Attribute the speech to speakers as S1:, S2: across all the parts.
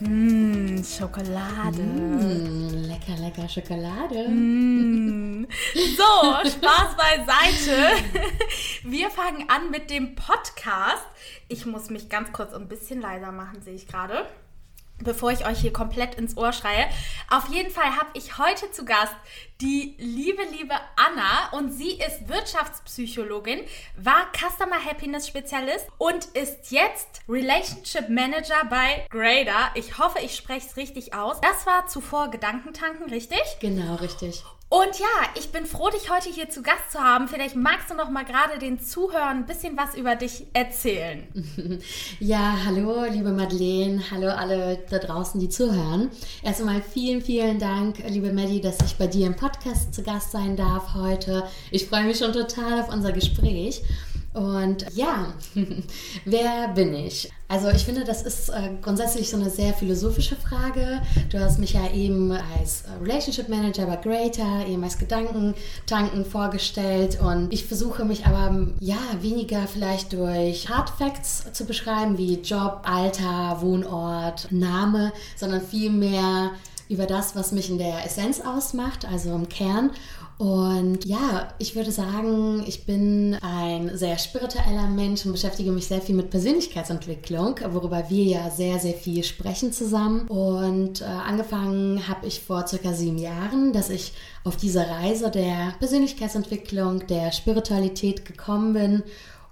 S1: Mmh, Schokolade.
S2: Mmh, lecker, lecker Schokolade.
S1: Mmh. So, Spaß beiseite. Wir fangen an mit dem Podcast. Ich muss mich ganz kurz ein bisschen leiser machen, sehe ich gerade bevor ich euch hier komplett ins Ohr schreie. Auf jeden Fall habe ich heute zu Gast die liebe, liebe Anna und sie ist Wirtschaftspsychologin, war Customer Happiness Spezialist und ist jetzt Relationship Manager bei Grader. Ich hoffe, ich spreche es richtig aus. Das war zuvor Gedankentanken, richtig?
S2: Genau, richtig.
S1: Und ja, ich bin froh, dich heute hier zu Gast zu haben. Vielleicht magst du noch mal gerade den Zuhörern ein bisschen was über dich erzählen.
S2: Ja, hallo, liebe Madeleine, hallo alle da draußen, die zuhören. Erst einmal vielen, vielen Dank, liebe Maddie, dass ich bei dir im Podcast zu Gast sein darf heute. Ich freue mich schon total auf unser Gespräch. Und ja, wer bin ich? Also ich finde, das ist äh, grundsätzlich so eine sehr philosophische Frage. Du hast mich ja eben als äh, Relationship Manager bei Greater, eben als Gedankentanken vorgestellt und ich versuche mich aber ja weniger vielleicht durch Hard Facts zu beschreiben, wie Job, Alter, Wohnort, Name, sondern vielmehr über das, was mich in der Essenz ausmacht, also im Kern. Und ja, ich würde sagen, ich bin ein sehr spiritueller Mensch und beschäftige mich sehr viel mit Persönlichkeitsentwicklung, worüber wir ja sehr, sehr viel sprechen zusammen. Und äh, angefangen habe ich vor circa sieben Jahren, dass ich auf diese Reise der Persönlichkeitsentwicklung, der Spiritualität gekommen bin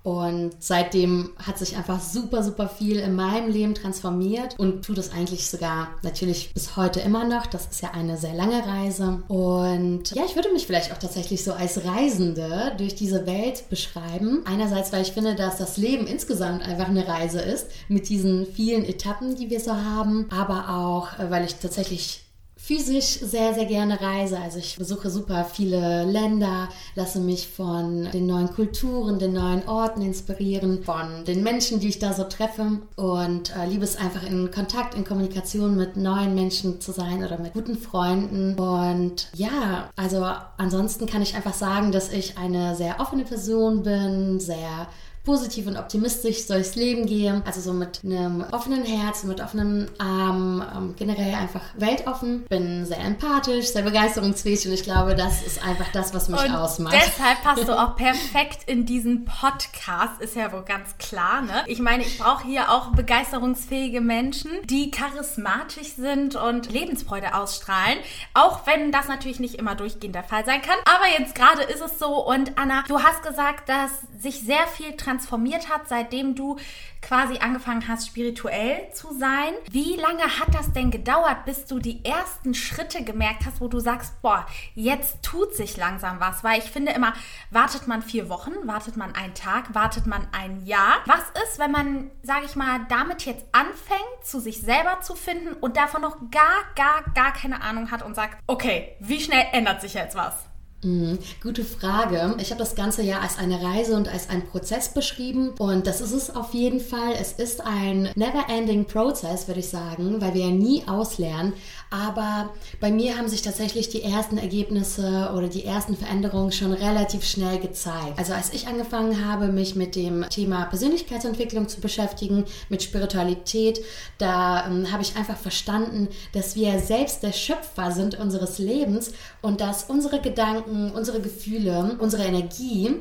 S2: und seitdem hat sich einfach super, super viel in meinem Leben transformiert und tut es eigentlich sogar natürlich bis heute immer noch. Das ist ja eine sehr lange Reise. Und ja, ich würde mich vielleicht auch tatsächlich so als Reisende durch diese Welt beschreiben. Einerseits, weil ich finde, dass das Leben insgesamt einfach eine Reise ist mit diesen vielen Etappen, die wir so haben, aber auch, äh, weil ich tatsächlich physisch sehr, sehr gerne reise. Also ich besuche super viele Länder, lasse mich von den neuen Kulturen, den neuen Orten inspirieren, von den Menschen, die ich da so treffe und äh, liebe es einfach in Kontakt, in Kommunikation mit neuen Menschen zu sein oder mit guten Freunden. Und ja, also ansonsten kann ich einfach sagen, dass ich eine sehr offene Person bin, sehr positiv und optimistisch durchs Leben gehe. Also so mit einem offenen Herz, mit offenen Armen, ähm, generell einfach weltoffen. Bin sehr empathisch, sehr begeisterungsfähig und ich glaube, das ist einfach das, was mich
S1: und
S2: ausmacht.
S1: Deshalb passt du auch perfekt in diesen Podcast, ist ja wohl ganz klar, ne? Ich meine, ich brauche hier auch begeisterungsfähige Menschen, die charismatisch sind und Lebensfreude ausstrahlen. Auch wenn das natürlich nicht immer durchgehend der Fall sein kann. Aber jetzt gerade ist es so und Anna, du hast gesagt, dass sich sehr viel transformiert transformiert hat, seitdem du quasi angefangen hast, spirituell zu sein. Wie lange hat das denn gedauert, bis du die ersten Schritte gemerkt hast, wo du sagst, boah, jetzt tut sich langsam was? Weil ich finde immer, wartet man vier Wochen, wartet man einen Tag, wartet man ein Jahr. Was ist, wenn man, sage ich mal, damit jetzt anfängt, zu sich selber zu finden und davon noch gar, gar, gar keine Ahnung hat und sagt, okay, wie schnell ändert sich jetzt was?
S2: Mhm, gute Frage. Ich habe das Ganze ja als eine Reise und als einen Prozess beschrieben und das ist es auf jeden Fall. Es ist ein never-ending Prozess, würde ich sagen, weil wir ja nie auslernen. Aber bei mir haben sich tatsächlich die ersten Ergebnisse oder die ersten Veränderungen schon relativ schnell gezeigt. Also als ich angefangen habe, mich mit dem Thema Persönlichkeitsentwicklung zu beschäftigen, mit Spiritualität, da ähm, habe ich einfach verstanden, dass wir selbst der Schöpfer sind unseres Lebens und dass unsere Gedanken, unsere Gefühle, unsere Energie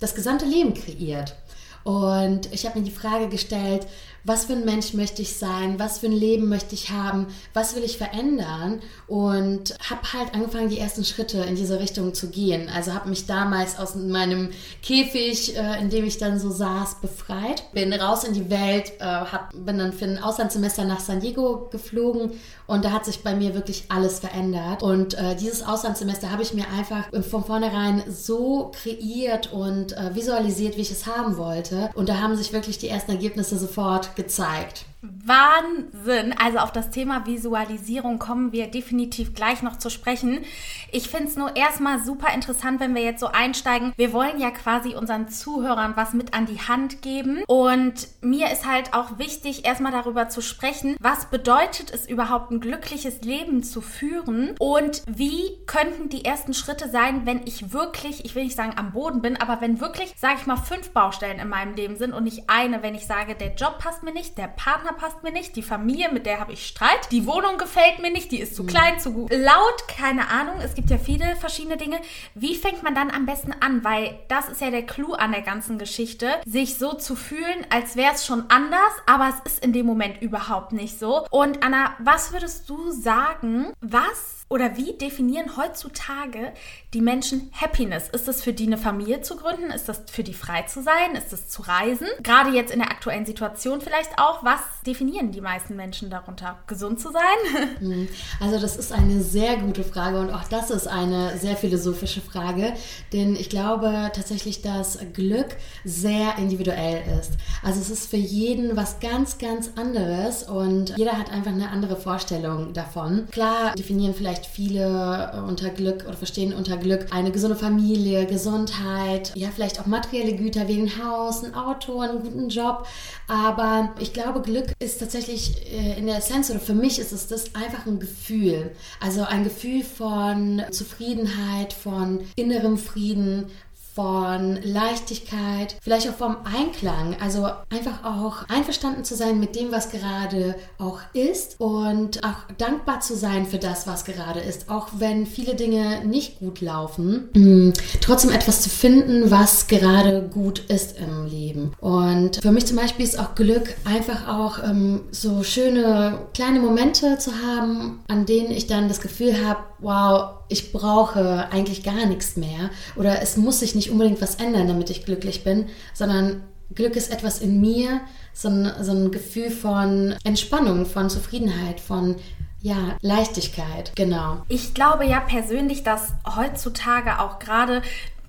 S2: das gesamte Leben kreiert. Und ich habe mir die Frage gestellt, was für ein Mensch möchte ich sein, was für ein Leben möchte ich haben, was will ich verändern und habe halt angefangen, die ersten Schritte in diese Richtung zu gehen. Also habe mich damals aus meinem Käfig, äh, in dem ich dann so saß, befreit, bin raus in die Welt, äh, hab, bin dann für ein Auslandssemester nach San Diego geflogen und da hat sich bei mir wirklich alles verändert. Und äh, dieses Auslandssemester habe ich mir einfach von vornherein so kreiert und äh, visualisiert, wie ich es haben wollte. Und da haben sich wirklich die ersten Ergebnisse sofort gezeigt.
S1: Wahnsinn. Also auf das Thema Visualisierung kommen wir definitiv gleich noch zu sprechen. Ich finde es nur erstmal super interessant, wenn wir jetzt so einsteigen. Wir wollen ja quasi unseren Zuhörern was mit an die Hand geben. Und mir ist halt auch wichtig, erstmal darüber zu sprechen, was bedeutet es überhaupt ein glückliches Leben zu führen und wie könnten die ersten Schritte sein, wenn ich wirklich, ich will nicht sagen am Boden bin, aber wenn wirklich, sage ich mal, fünf Baustellen in meinem Leben sind und nicht eine, wenn ich sage, der Job passt mir nicht, der Partner Partner passt mir nicht, die Familie, mit der habe ich Streit, die Wohnung gefällt mir nicht, die ist zu mhm. klein, zu laut, keine Ahnung. Es gibt ja viele verschiedene Dinge. Wie fängt man dann am besten an? Weil das ist ja der Clou an der ganzen Geschichte, sich so zu fühlen, als wäre es schon anders, aber es ist in dem Moment überhaupt nicht so. Und Anna, was würdest du sagen, was oder wie definieren heutzutage die Menschen Happiness? Ist es für die eine Familie zu gründen? Ist das für die frei zu sein? Ist es zu reisen? Gerade jetzt in der aktuellen Situation vielleicht auch. Was definieren die meisten Menschen darunter? Gesund zu sein?
S2: Hm. Also das ist eine sehr gute Frage und auch das ist eine sehr philosophische Frage, denn ich glaube tatsächlich, dass Glück sehr individuell ist. Also es ist für jeden was ganz, ganz anderes und jeder hat einfach eine andere Vorstellung davon. Klar definieren vielleicht viele unter Glück oder verstehen unter Glück eine gesunde Familie, Gesundheit, ja, vielleicht auch materielle Güter wie ein Haus, ein Auto, einen guten Job. Aber ich glaube, Glück ist tatsächlich äh, in der Essenz oder für mich ist es das einfach ein Gefühl. Also ein Gefühl von Zufriedenheit, von innerem Frieden, von Leichtigkeit, vielleicht auch vom Einklang. Also einfach auch einverstanden zu sein mit dem, was gerade auch ist und auch dankbar zu sein für das, was gerade ist. Auch wenn viele Dinge nicht gut laufen, hm, trotzdem etwas zu finden, was gerade gut ist im Leben. Und für mich zum Beispiel ist auch Glück einfach auch ähm, so schöne kleine Momente zu haben, an denen ich dann das Gefühl habe, wow, ich brauche eigentlich gar nichts mehr oder es muss sich nicht unbedingt was ändern, damit ich glücklich bin, sondern Glück ist etwas in mir, so ein, so ein Gefühl von Entspannung, von Zufriedenheit, von ja, Leichtigkeit, genau.
S1: Ich glaube ja persönlich, dass heutzutage auch gerade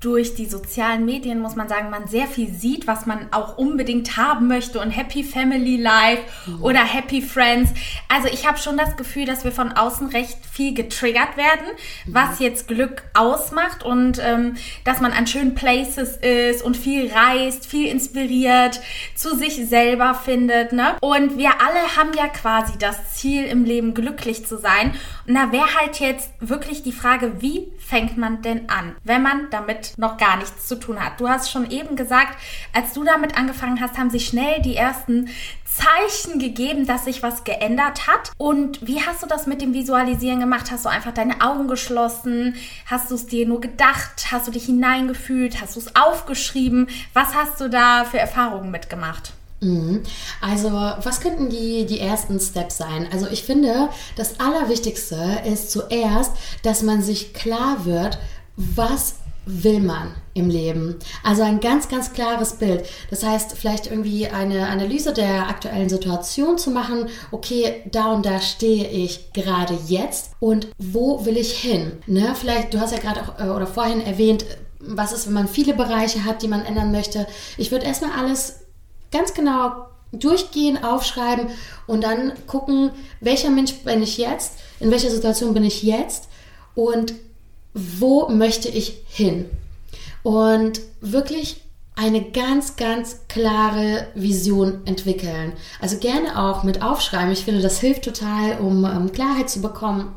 S1: durch die sozialen Medien, muss man sagen, man sehr viel sieht, was man auch unbedingt haben möchte und Happy Family Life mhm. oder Happy Friends. Also ich habe schon das Gefühl, dass wir von außen recht viel getriggert werden, mhm. was jetzt Glück ausmacht und ähm, dass man an schönen Places ist und viel reist, viel inspiriert, zu sich selber findet. Ne? Und wir alle haben ja quasi das Ziel im Leben, glücklich zu sein. Und da wäre halt jetzt wirklich die Frage, wie fängt man denn an, wenn man damit noch gar nichts zu tun hat? Du hast schon eben gesagt, als du damit angefangen hast, haben sich schnell die ersten Zeichen gegeben, dass sich was geändert hat. Und wie hast du das mit dem Visualisieren gemacht? Hast du einfach deine Augen geschlossen? Hast du es dir nur gedacht? Hast du dich hineingefühlt? Hast du es aufgeschrieben? Was hast du da für Erfahrungen mitgemacht?
S2: Mhm. Also, was könnten die, die ersten Steps sein? Also, ich finde, das Allerwichtigste ist zuerst, dass man sich klar wird, was will man im Leben? Also ein ganz, ganz klares Bild. Das heißt, vielleicht irgendwie eine Analyse der aktuellen Situation zu machen. Okay, da und da stehe ich gerade jetzt und wo will ich hin? Ne? Vielleicht, du hast ja gerade auch äh, oder vorhin erwähnt, was ist, wenn man viele Bereiche hat, die man ändern möchte. Ich würde erstmal alles ganz genau durchgehen, aufschreiben und dann gucken, welcher Mensch bin ich jetzt, in welcher Situation bin ich jetzt und wo möchte ich hin. Und wirklich eine ganz, ganz klare Vision entwickeln. Also gerne auch mit Aufschreiben. Ich finde, das hilft total, um, um Klarheit zu bekommen.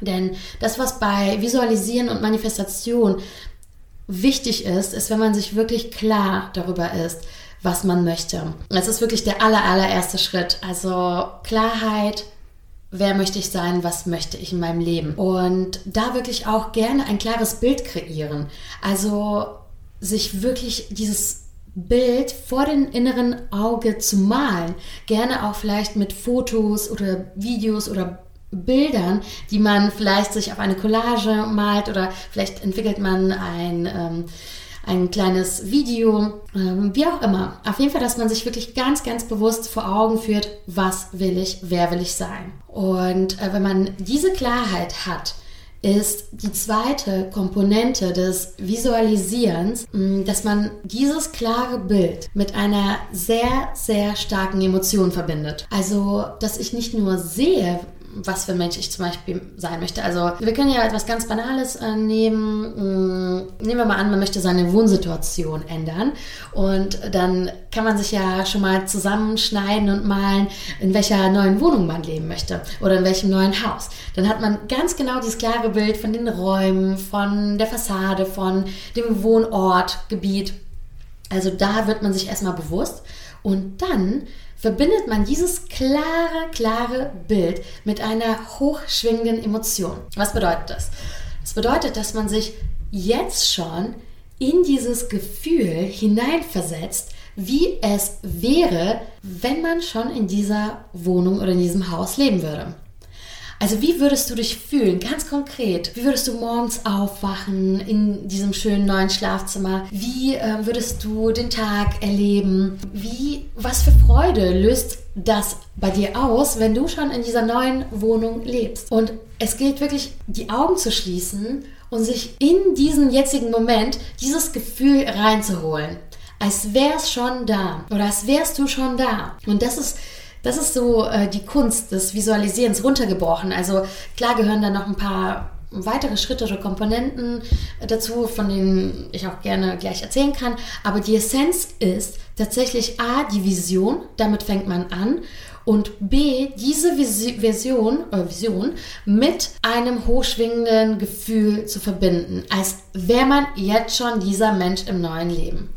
S2: Denn das, was bei Visualisieren und Manifestation wichtig ist, ist, wenn man sich wirklich klar darüber ist, was man möchte. Das ist wirklich der aller, allererste Schritt. Also Klarheit, wer möchte ich sein, was möchte ich in meinem Leben. Und da wirklich auch gerne ein klares Bild kreieren. Also sich wirklich dieses Bild vor dem inneren Auge zu malen. Gerne auch vielleicht mit Fotos oder Videos oder Bildern, die man vielleicht sich auf eine Collage malt oder vielleicht entwickelt man ein ähm, ein kleines Video, ähm, wie auch immer. Auf jeden Fall, dass man sich wirklich ganz, ganz bewusst vor Augen führt, was will ich, wer will ich sein. Und äh, wenn man diese Klarheit hat, ist die zweite Komponente des Visualisierens, mm, dass man dieses klare Bild mit einer sehr, sehr starken Emotion verbindet. Also, dass ich nicht nur sehe, was für ein Mensch ich zum Beispiel sein möchte. Also wir können ja etwas ganz Banales äh, nehmen. Mm, nehmen wir mal an, man möchte seine Wohnsituation ändern und dann kann man sich ja schon mal zusammenschneiden und malen, in welcher neuen Wohnung man leben möchte oder in welchem neuen Haus. Dann hat man ganz genau dieses klare Bild von den Räumen, von der Fassade, von dem Wohnort, Gebiet. Also da wird man sich erstmal bewusst und dann verbindet man dieses klare, klare Bild mit einer hochschwingenden Emotion. Was bedeutet das? Das bedeutet, dass man sich jetzt schon in dieses Gefühl hineinversetzt, wie es wäre, wenn man schon in dieser Wohnung oder in diesem Haus leben würde. Also wie würdest du dich fühlen, ganz konkret? Wie würdest du morgens aufwachen in diesem schönen neuen Schlafzimmer? Wie äh, würdest du den Tag erleben? Wie, was für Freude löst das bei dir aus, wenn du schon in dieser neuen Wohnung lebst? Und es gilt wirklich, die Augen zu schließen und sich in diesen jetzigen Moment dieses Gefühl reinzuholen. Als wär's schon da oder als wärst du schon da. Und das ist das ist so äh, die Kunst des Visualisierens runtergebrochen. Also klar gehören da noch ein paar weitere Schritte oder Komponenten dazu, von denen ich auch gerne gleich erzählen kann. Aber die Essenz ist tatsächlich A, die Vision, damit fängt man an. Und B, diese Vision, äh Vision mit einem hochschwingenden Gefühl zu verbinden, als wäre man jetzt schon dieser Mensch im neuen Leben.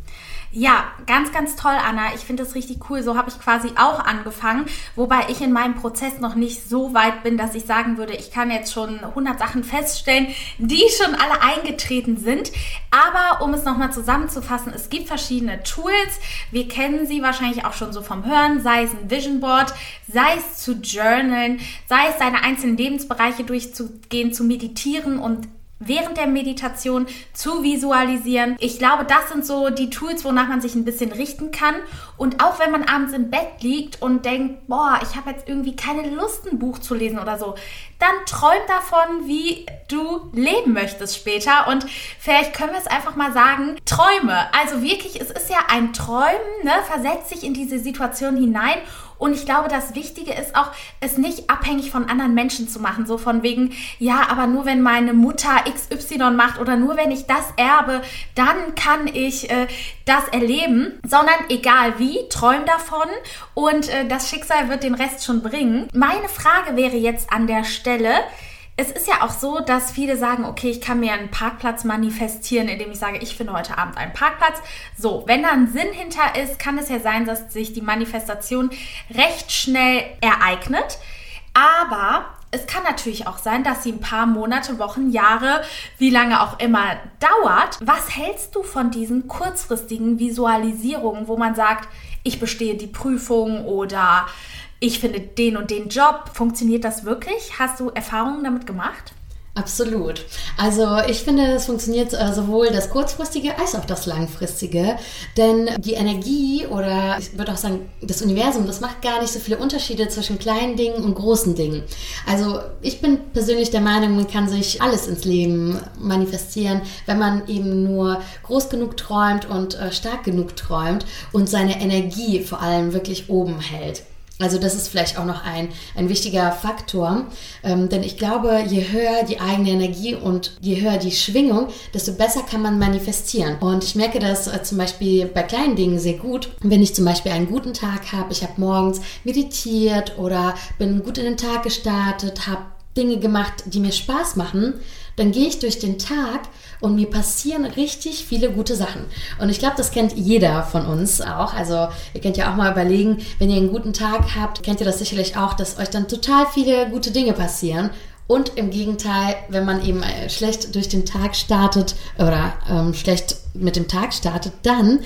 S1: Ja, ganz, ganz toll, Anna. Ich finde das richtig cool. So habe ich quasi auch angefangen, wobei ich in meinem Prozess noch nicht so weit bin, dass ich sagen würde, ich kann jetzt schon 100 Sachen feststellen, die schon alle eingetreten sind. Aber um es nochmal zusammenzufassen, es gibt verschiedene Tools. Wir kennen sie wahrscheinlich auch schon so vom Hören, sei es ein Vision Board, sei es zu journalen, sei es seine einzelnen Lebensbereiche durchzugehen, zu meditieren und während der Meditation zu visualisieren. Ich glaube, das sind so die Tools, wonach man sich ein bisschen richten kann. Und auch wenn man abends im Bett liegt und denkt, boah, ich habe jetzt irgendwie keine Lust, ein Buch zu lesen oder so, dann träum davon, wie du leben möchtest später. Und vielleicht können wir es einfach mal sagen, Träume. Also wirklich, es ist ja ein Träumen, ne? Versetz dich in diese Situation hinein und ich glaube, das Wichtige ist auch, es nicht abhängig von anderen Menschen zu machen. So von wegen, ja, aber nur wenn meine Mutter XY macht oder nur wenn ich das erbe, dann kann ich äh, das erleben. Sondern egal wie, träum davon und äh, das Schicksal wird den Rest schon bringen. Meine Frage wäre jetzt an der Stelle, es ist ja auch so, dass viele sagen, okay, ich kann mir einen Parkplatz manifestieren, indem ich sage, ich finde heute Abend einen Parkplatz. So, wenn da ein Sinn hinter ist, kann es ja sein, dass sich die Manifestation recht schnell ereignet. Aber es kann natürlich auch sein, dass sie ein paar Monate, Wochen, Jahre, wie lange auch immer dauert. Was hältst du von diesen kurzfristigen Visualisierungen, wo man sagt, ich bestehe die Prüfung oder ich finde den und den Job. Funktioniert das wirklich? Hast du Erfahrungen damit gemacht?
S2: Absolut. Also ich finde, es funktioniert äh, sowohl das kurzfristige als auch das langfristige. Denn die Energie oder ich würde auch sagen, das Universum, das macht gar nicht so viele Unterschiede zwischen kleinen Dingen und großen Dingen. Also ich bin persönlich der Meinung, man kann sich alles ins Leben manifestieren, wenn man eben nur groß genug träumt und äh, stark genug träumt und seine Energie vor allem wirklich oben hält. Also das ist vielleicht auch noch ein, ein wichtiger Faktor, ähm, denn ich glaube, je höher die eigene Energie und je höher die Schwingung, desto besser kann man manifestieren. Und ich merke das äh, zum Beispiel bei kleinen Dingen sehr gut, wenn ich zum Beispiel einen guten Tag habe, ich habe morgens meditiert oder bin gut in den Tag gestartet, habe Dinge gemacht, die mir Spaß machen, dann gehe ich durch den Tag und mir passieren richtig viele gute Sachen. Und ich glaube, das kennt jeder von uns auch. Also ihr könnt ja auch mal überlegen, wenn ihr einen guten Tag habt, kennt ihr das sicherlich auch, dass euch dann total viele gute Dinge passieren. Und im Gegenteil, wenn man eben äh, schlecht durch den Tag startet oder ähm, schlecht mit dem Tag startet, dann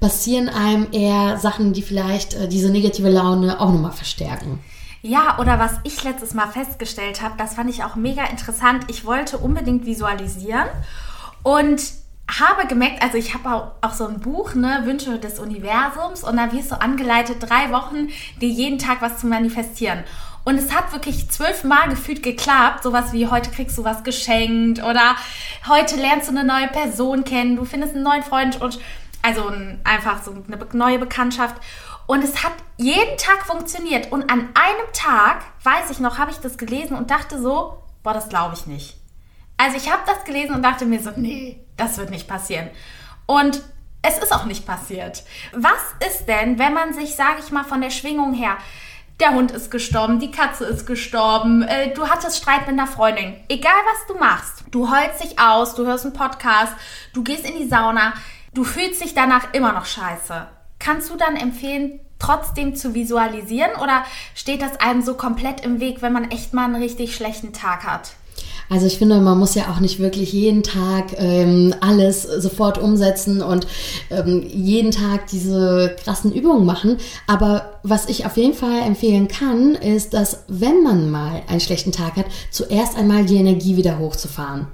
S2: passieren einem eher Sachen, die vielleicht äh, diese negative Laune auch nochmal verstärken.
S1: Ja, oder was ich letztes Mal festgestellt habe, das fand ich auch mega interessant. Ich wollte unbedingt visualisieren und habe gemerkt, also ich habe auch, so ein Buch, ne, Wünsche des Universums, und da wirst du angeleitet, drei Wochen dir jeden Tag was zu manifestieren. Und es hat wirklich zwölfmal gefühlt geklappt. Sowas wie heute kriegst du was geschenkt oder heute lernst du eine neue Person kennen, du findest einen neuen Freund und also einfach so eine neue Bekanntschaft. Und es hat jeden Tag funktioniert. Und an einem Tag, weiß ich noch, habe ich das gelesen und dachte so, boah, das glaube ich nicht. Also ich habe das gelesen und dachte mir so, nee, das wird nicht passieren. Und es ist auch nicht passiert. Was ist denn, wenn man sich, sage ich mal, von der Schwingung her, der Hund ist gestorben, die Katze ist gestorben, äh, du hattest Streit mit einer Freundin, egal was du machst, du heulst dich aus, du hörst einen Podcast, du gehst in die Sauna, du fühlst dich danach immer noch scheiße. Kannst du dann empfehlen, trotzdem zu visualisieren oder steht das einem so komplett im Weg, wenn man echt mal einen richtig schlechten Tag hat?
S2: Also ich finde, man muss ja auch nicht wirklich jeden Tag ähm, alles sofort umsetzen und ähm, jeden Tag diese krassen Übungen machen. Aber was ich auf jeden Fall empfehlen kann, ist, dass wenn man mal einen schlechten Tag hat, zuerst einmal die Energie wieder hochzufahren.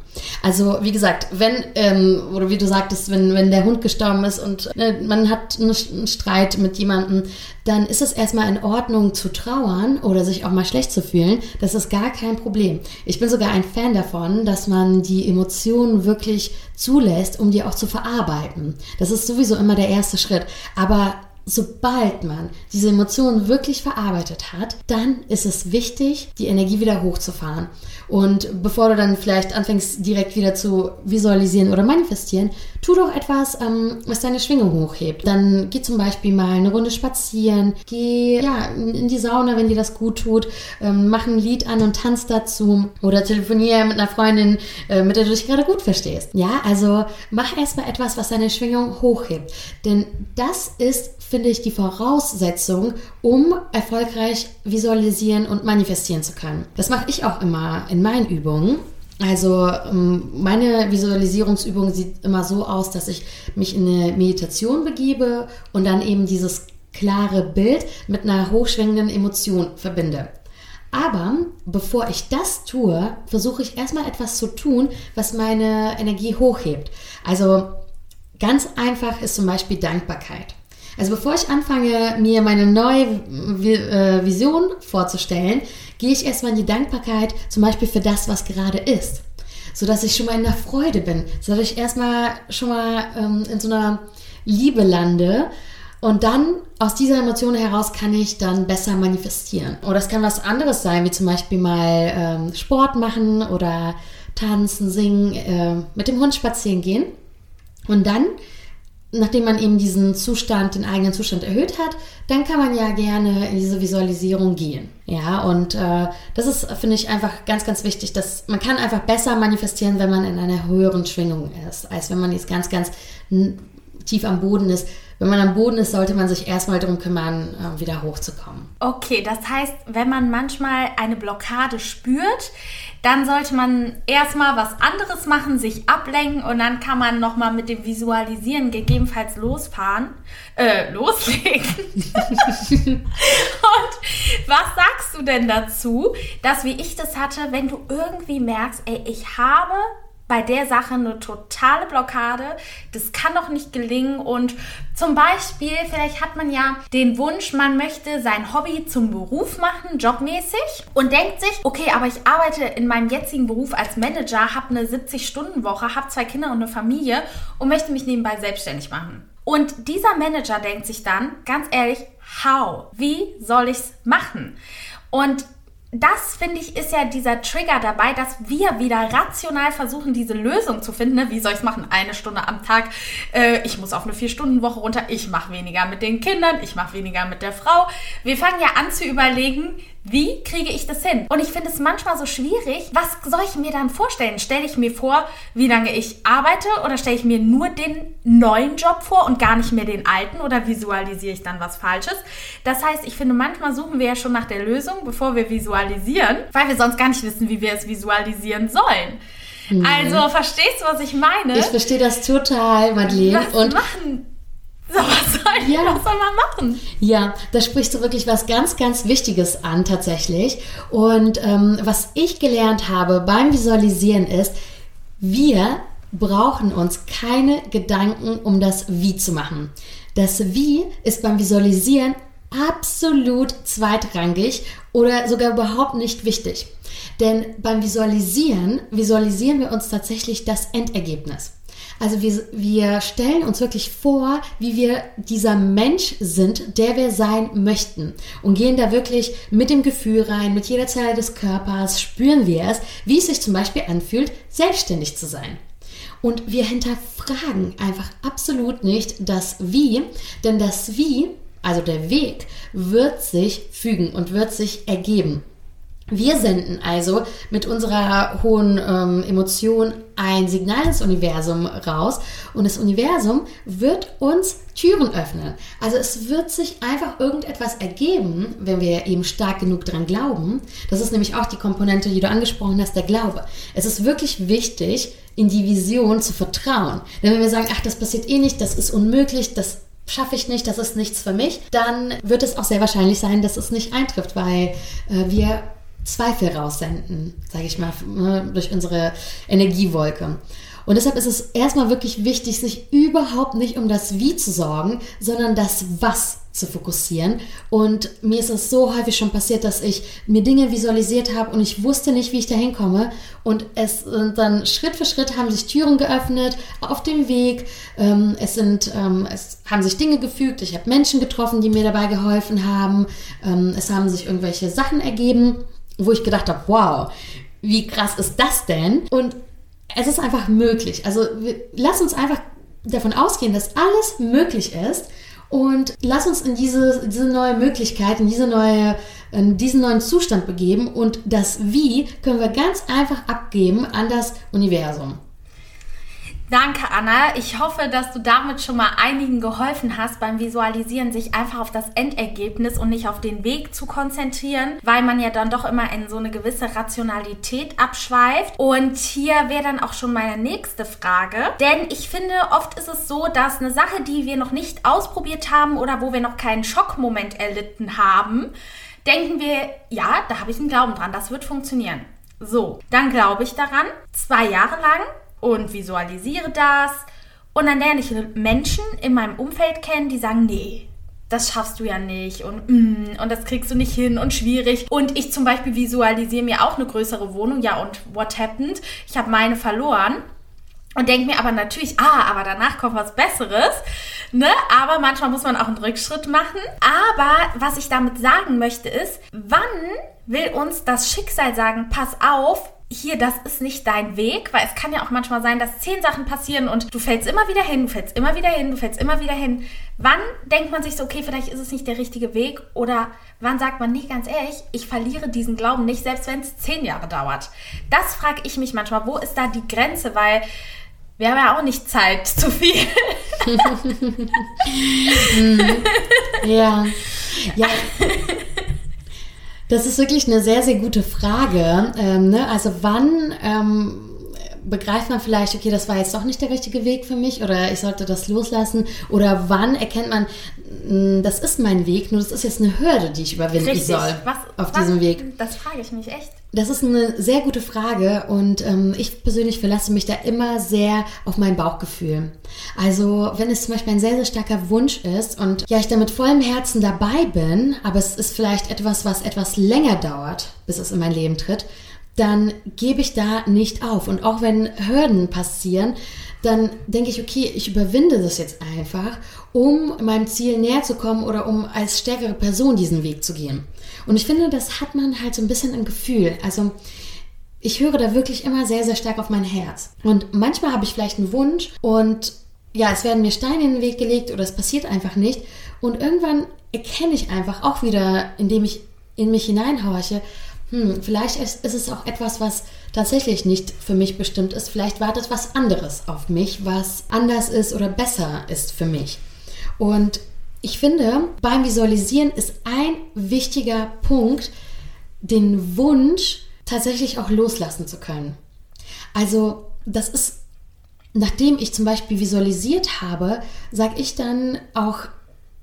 S2: Also wie gesagt, wenn, ähm, oder wie du sagtest, wenn, wenn der Hund gestorben ist und äh, man hat einen Streit mit jemandem, dann ist es erstmal in Ordnung zu trauern oder sich auch mal schlecht zu fühlen. Das ist gar kein Problem. Ich bin sogar ein Fan davon, dass man die Emotionen wirklich zulässt, um die auch zu verarbeiten. Das ist sowieso immer der erste Schritt. Aber sobald man diese Emotionen wirklich verarbeitet hat, dann ist es wichtig, die Energie wieder hochzufahren. Und bevor du dann vielleicht anfängst, direkt wieder zu visualisieren oder manifestieren, tu doch etwas, ähm, was deine Schwingung hochhebt. Dann geh zum Beispiel mal eine Runde spazieren, geh ja, in die Sauna, wenn dir das gut tut, ähm, mach ein Lied an und tanz dazu oder telefoniere mit einer Freundin, äh, mit der du dich gerade gut verstehst. Ja, also mach erstmal etwas, was deine Schwingung hochhebt. Denn das ist finde ich, die Voraussetzung, um erfolgreich visualisieren und manifestieren zu können. Das mache ich auch immer in meinen Übungen. Also ähm, meine Visualisierungsübung sieht immer so aus, dass ich mich in eine Meditation begebe und dann eben dieses klare Bild mit einer hochschwingenden Emotion verbinde. Aber bevor ich das tue, versuche ich erstmal etwas zu tun, was meine Energie hochhebt. Also ganz einfach ist zum Beispiel Dankbarkeit. Also bevor ich anfange, mir meine neue äh, Vision vorzustellen, gehe ich erstmal in die Dankbarkeit, zum Beispiel für das, was gerade ist. Sodass ich schon mal in der Freude bin, sodass ich erstmal schon mal ähm, in so einer Liebe lande. Und dann aus dieser Emotion heraus kann ich dann besser manifestieren. Oder es kann was anderes sein, wie zum Beispiel mal ähm, Sport machen oder tanzen, singen, äh, mit dem Hund spazieren gehen. Und dann nachdem man eben diesen Zustand, den eigenen Zustand erhöht hat, dann kann man ja gerne in diese Visualisierung gehen. Ja, und äh, das ist, finde ich, einfach ganz, ganz wichtig, dass man kann einfach besser manifestieren, wenn man in einer höheren Schwingung ist, als wenn man jetzt ganz, ganz tief am Boden ist. Wenn man am Boden ist, sollte man sich erstmal darum kümmern, äh, wieder hochzukommen.
S1: Okay, das heißt, wenn man manchmal eine Blockade spürt, dann sollte man erstmal was anderes machen, sich ablenken und dann kann man nochmal mit dem Visualisieren gegebenenfalls losfahren, äh, loslegen. und was sagst du denn dazu, dass wie ich das hatte, wenn du irgendwie merkst, ey, ich habe bei der Sache eine totale Blockade. Das kann doch nicht gelingen. Und zum Beispiel, vielleicht hat man ja den Wunsch, man möchte sein Hobby zum Beruf machen, jobmäßig, und denkt sich, okay, aber ich arbeite in meinem jetzigen Beruf als Manager, habe eine 70-Stunden-Woche, habe zwei Kinder und eine Familie und möchte mich nebenbei selbstständig machen. Und dieser Manager denkt sich dann, ganz ehrlich, how? Wie soll ich es machen? Und das finde ich ist ja dieser Trigger dabei, dass wir wieder rational versuchen, diese Lösung zu finden. Ne? Wie soll ich es machen? Eine Stunde am Tag. Äh, ich muss auf eine Vier-Stunden-Woche runter. Ich mache weniger mit den Kindern. Ich mache weniger mit der Frau. Wir fangen ja an zu überlegen, wie kriege ich das hin? Und ich finde es manchmal so schwierig. Was soll ich mir dann vorstellen? Stelle ich mir vor, wie lange ich arbeite oder stelle ich mir nur den neuen Job vor und gar nicht mehr den alten oder visualisiere ich dann was Falsches? Das heißt, ich finde, manchmal suchen wir ja schon nach der Lösung, bevor wir visualisieren, weil wir sonst gar nicht wissen, wie wir es visualisieren sollen. Mhm. Also, verstehst du, was ich meine?
S2: Ich verstehe das total, Madeleine.
S1: Was und machen so, was soll, ja. was soll man machen?
S2: Ja, da sprichst du wirklich was ganz, ganz Wichtiges an tatsächlich. Und ähm, was ich gelernt habe beim Visualisieren ist, wir brauchen uns keine Gedanken um das Wie zu machen. Das Wie ist beim Visualisieren absolut zweitrangig oder sogar überhaupt nicht wichtig. Denn beim Visualisieren visualisieren wir uns tatsächlich das Endergebnis. Also wir, wir stellen uns wirklich vor, wie wir dieser Mensch sind, der wir sein möchten. Und gehen da wirklich mit dem Gefühl rein, mit jeder Zelle des Körpers, spüren wir es, wie es sich zum Beispiel anfühlt, selbstständig zu sein. Und wir hinterfragen einfach absolut nicht das Wie, denn das Wie, also der Weg, wird sich fügen und wird sich ergeben. Wir senden also mit unserer hohen ähm, Emotion ein Signal ins Universum raus und das Universum wird uns Türen öffnen. Also es wird sich einfach irgendetwas ergeben, wenn wir eben stark genug dran glauben. Das ist nämlich auch die Komponente, die du angesprochen hast, der Glaube. Es ist wirklich wichtig, in die Vision zu vertrauen. Denn wenn wir sagen, ach, das passiert eh nicht, das ist unmöglich, das schaffe ich nicht, das ist nichts für mich, dann wird es auch sehr wahrscheinlich sein, dass es nicht eintrifft, weil äh, wir Zweifel raussenden, sage ich mal, ne, durch unsere Energiewolke. Und deshalb ist es erstmal wirklich wichtig, sich überhaupt nicht um das Wie zu sorgen, sondern das Was zu fokussieren. Und mir ist es so häufig schon passiert, dass ich mir Dinge visualisiert habe und ich wusste nicht, wie ich da hinkomme. Und es sind dann Schritt für Schritt haben sich Türen geöffnet auf dem Weg. Ähm, es sind, ähm, es haben sich Dinge gefügt. Ich habe Menschen getroffen, die mir dabei geholfen haben. Ähm, es haben sich irgendwelche Sachen ergeben wo ich gedacht habe, wow, wie krass ist das denn? Und es ist einfach möglich. Also lass uns einfach davon ausgehen, dass alles möglich ist und lass uns in diese, diese neue Möglichkeit, in, diese neue, in diesen neuen Zustand begeben und das Wie können wir ganz einfach abgeben an das Universum.
S1: Danke, Anna. Ich hoffe, dass du damit schon mal einigen geholfen hast, beim Visualisieren sich einfach auf das Endergebnis und nicht auf den Weg zu konzentrieren, weil man ja dann doch immer in so eine gewisse Rationalität abschweift. Und hier wäre dann auch schon meine nächste Frage. Denn ich finde, oft ist es so, dass eine Sache, die wir noch nicht ausprobiert haben oder wo wir noch keinen Schockmoment erlitten haben, denken wir, ja, da habe ich einen Glauben dran, das wird funktionieren. So, dann glaube ich daran, zwei Jahre lang und visualisiere das. Und dann lerne ich Menschen in meinem Umfeld kennen, die sagen, nee, das schaffst du ja nicht und mm, und das kriegst du nicht hin und schwierig. Und ich zum Beispiel visualisiere mir auch eine größere Wohnung, ja und what happened? Ich habe meine verloren und denke mir aber natürlich, ah, aber danach kommt was Besseres, ne? Aber manchmal muss man auch einen Rückschritt machen. Aber was ich damit sagen möchte ist, wann will uns das Schicksal sagen, pass auf, hier, das ist nicht dein Weg, weil es kann ja auch manchmal sein, dass zehn Sachen passieren und du fällst immer wieder hin, du fällst immer wieder hin, du fällst immer wieder hin. Wann denkt man sich so, okay, vielleicht ist es nicht der richtige Weg oder wann sagt man, nee, ganz ehrlich, ich verliere diesen Glauben nicht, selbst wenn es zehn Jahre dauert. Das frage ich mich manchmal, wo ist da die Grenze, weil wir haben ja auch nicht Zeit zu viel.
S2: ja. Ja. Das ist wirklich eine sehr, sehr gute Frage. Ähm, ne? Also wann ähm, begreift man vielleicht, okay, das war jetzt doch nicht der richtige Weg für mich oder ich sollte das loslassen? Oder wann erkennt man, hm, das ist mein Weg, nur das ist jetzt eine Hürde, die ich überwinden Richtig. soll was, auf was, diesem Weg?
S1: Das frage ich mich echt.
S2: Das ist eine sehr gute Frage und ähm, ich persönlich verlasse mich da immer sehr auf mein Bauchgefühl. Also wenn es zum Beispiel ein sehr, sehr starker Wunsch ist und ja, ich da mit vollem Herzen dabei bin, aber es ist vielleicht etwas, was etwas länger dauert, bis es in mein Leben tritt, dann gebe ich da nicht auf. Und auch wenn Hürden passieren, dann denke ich, okay, ich überwinde das jetzt einfach, um meinem Ziel näher zu kommen oder um als stärkere Person diesen Weg zu gehen. Und ich finde, das hat man halt so ein bisschen im Gefühl. Also ich höre da wirklich immer sehr, sehr stark auf mein Herz. Und manchmal habe ich vielleicht einen Wunsch und ja, es werden mir Steine in den Weg gelegt oder es passiert einfach nicht. Und irgendwann erkenne ich einfach auch wieder, indem ich in mich hineinhorche, hm, vielleicht ist, ist, es auch etwas, was tatsächlich nicht für mich bestimmt ist. Vielleicht wartet was anderes auf mich, was anders ist oder besser ist für mich. Und ich finde, beim Visualisieren ist ein wichtiger Punkt, den Wunsch tatsächlich auch loslassen zu können. Also das ist, nachdem ich zum Beispiel visualisiert habe, sage ich dann auch,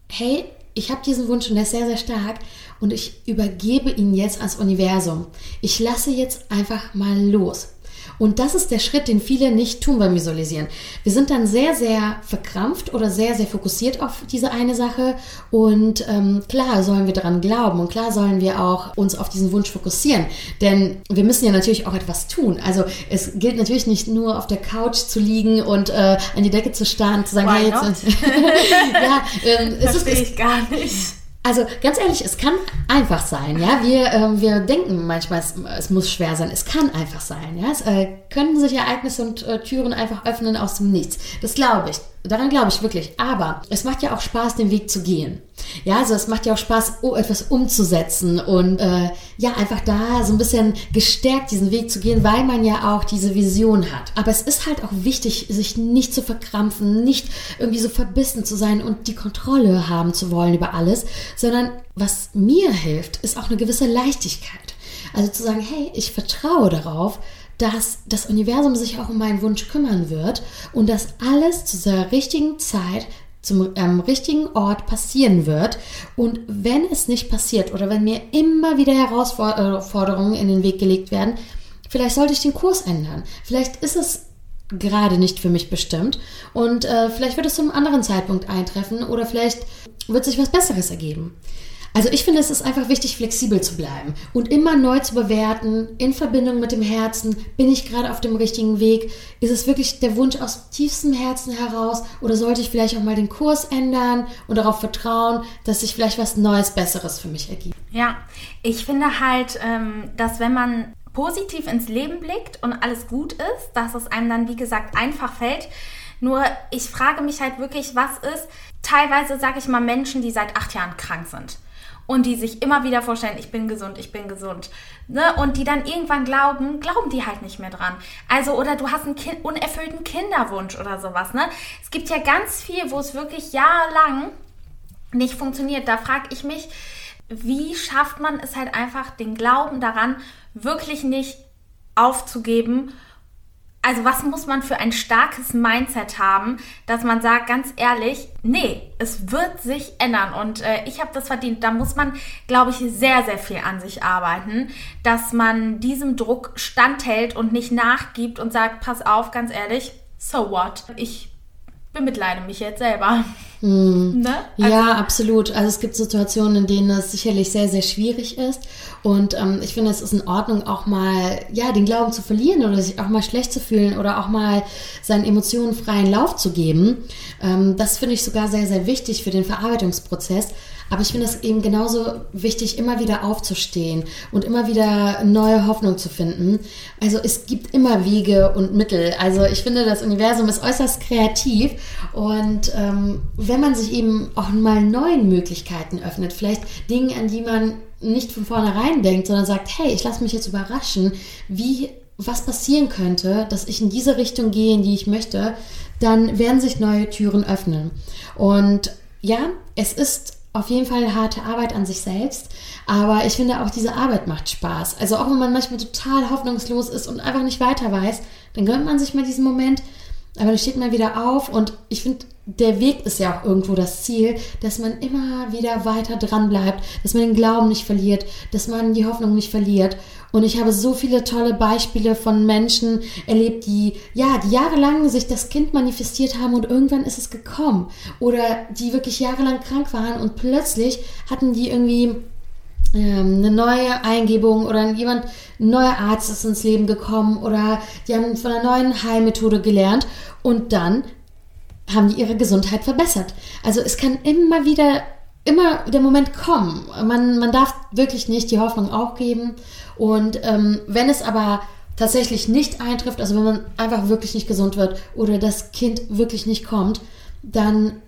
S2: hey, ich habe diesen Wunsch und der ist sehr, sehr stark und ich übergebe ihn jetzt ans Universum. Ich lasse jetzt einfach mal los. Und das ist der Schritt, den viele nicht tun beim Visualisieren. Wir sind dann sehr, sehr verkrampft oder sehr, sehr fokussiert auf diese eine Sache. Und ähm, klar sollen wir daran glauben und klar sollen wir auch uns auf diesen Wunsch fokussieren. Denn wir müssen ja natürlich auch etwas tun. Also es gilt natürlich nicht nur auf der Couch zu liegen und äh, an die Decke zu starren und zu sagen,
S1: Why
S2: hey, jetzt. ja, ähm, es ist,
S1: ich gar nicht.
S2: Also ganz ehrlich, es kann einfach sein, ja. Wir, ähm, wir denken manchmal, es, es muss schwer sein. Es kann einfach sein, ja. Es äh, können sich Ereignisse und äh, Türen einfach öffnen aus dem Nichts. Das glaube ich. Daran glaube ich wirklich. Aber es macht ja auch Spaß, den Weg zu gehen. Ja, also es macht ja auch Spaß, oh, etwas umzusetzen und äh, ja, einfach da so ein bisschen gestärkt diesen Weg zu gehen, weil man ja auch diese Vision hat. Aber es ist halt auch wichtig, sich nicht zu verkrampfen, nicht irgendwie so verbissen zu sein und die Kontrolle haben zu wollen über alles, sondern was mir hilft, ist auch eine gewisse Leichtigkeit. Also zu sagen, hey, ich vertraue darauf, dass das Universum sich auch um meinen Wunsch kümmern wird und dass alles zu der richtigen Zeit zum ähm, richtigen Ort passieren wird. Und wenn es nicht passiert oder wenn mir immer wieder Herausforderungen in den Weg gelegt werden, vielleicht sollte ich den Kurs ändern. Vielleicht ist es gerade nicht für mich bestimmt und äh, vielleicht wird es zu einem anderen Zeitpunkt eintreffen oder vielleicht wird sich was Besseres ergeben. Also ich finde, es ist einfach wichtig, flexibel zu bleiben und immer neu zu bewerten, in Verbindung mit dem Herzen, bin ich gerade auf dem richtigen Weg? Ist es wirklich der Wunsch aus tiefstem Herzen heraus oder sollte ich vielleicht auch mal den Kurs ändern und darauf vertrauen, dass sich vielleicht was Neues, Besseres für mich ergibt?
S1: Ja, ich finde halt, ähm, dass wenn man positiv ins Leben blickt und alles gut ist, dass es einem dann, wie gesagt, einfach fällt. Nur ich frage mich halt wirklich, was ist teilweise, sage ich mal, Menschen, die seit acht Jahren krank sind und die sich immer wieder vorstellen, ich bin gesund, ich bin gesund. Ne? Und die dann irgendwann glauben, glauben die halt nicht mehr dran. Also, oder du hast einen kind, unerfüllten Kinderwunsch oder sowas. Ne? Es gibt ja ganz viel, wo es wirklich jahrelang nicht funktioniert. Da frage ich mich, wie schafft man es halt einfach, den Glauben daran wirklich nicht aufzugeben also was muss man für ein starkes Mindset haben, dass man sagt, ganz ehrlich, nee, es wird sich ändern und äh, ich habe das verdient. Da muss man, glaube ich, sehr, sehr viel an sich arbeiten, dass man diesem Druck standhält und nicht nachgibt und sagt, pass auf, ganz ehrlich, so what? Ich bemitleide mich jetzt selber.
S2: Hm. Ne? Also, ja, absolut. Also es gibt Situationen, in denen es sicherlich sehr, sehr schwierig ist. Und ähm, ich finde, es ist in Ordnung, auch mal ja, den Glauben zu verlieren oder sich auch mal schlecht zu fühlen oder auch mal seinen Emotionen freien Lauf zu geben. Ähm, das finde ich sogar sehr, sehr wichtig für den Verarbeitungsprozess. Aber ich finde es eben genauso wichtig, immer wieder aufzustehen und immer wieder neue Hoffnung zu finden. Also es gibt immer Wege und Mittel. Also ich finde, das Universum ist äußerst kreativ und ähm, wenn man sich eben auch mal neuen Möglichkeiten öffnet, vielleicht Dinge, an die man nicht von vornherein denkt, sondern sagt, hey, ich lasse mich jetzt überraschen, wie was passieren könnte, dass ich in diese Richtung gehe, in die ich möchte, dann werden sich neue Türen öffnen. Und ja, es ist auf jeden Fall harte Arbeit an sich selbst, aber ich finde auch diese Arbeit macht Spaß. Also auch wenn man manchmal total hoffnungslos ist und einfach nicht weiter weiß, dann gönnt man sich mal diesen Moment, aber dann steht man wieder auf und ich finde, der Weg ist ja auch irgendwo das Ziel, dass man immer wieder weiter dran bleibt, dass man den Glauben nicht verliert, dass man die Hoffnung nicht verliert. Und ich habe so viele tolle Beispiele von Menschen erlebt, die, ja, die jahrelang sich das Kind manifestiert haben und irgendwann ist es gekommen. Oder die wirklich jahrelang krank waren und plötzlich hatten die irgendwie ähm, eine neue Eingebung oder jemand, ein neuer Arzt ist ins Leben gekommen oder die haben von einer neuen Heilmethode gelernt und dann haben die ihre Gesundheit verbessert. Also es kann immer wieder, immer der Moment kommen. Man, man darf wirklich nicht die Hoffnung aufgeben. Und ähm, wenn es aber tatsächlich nicht eintrifft, also wenn man einfach wirklich nicht gesund wird oder das Kind wirklich nicht kommt, dann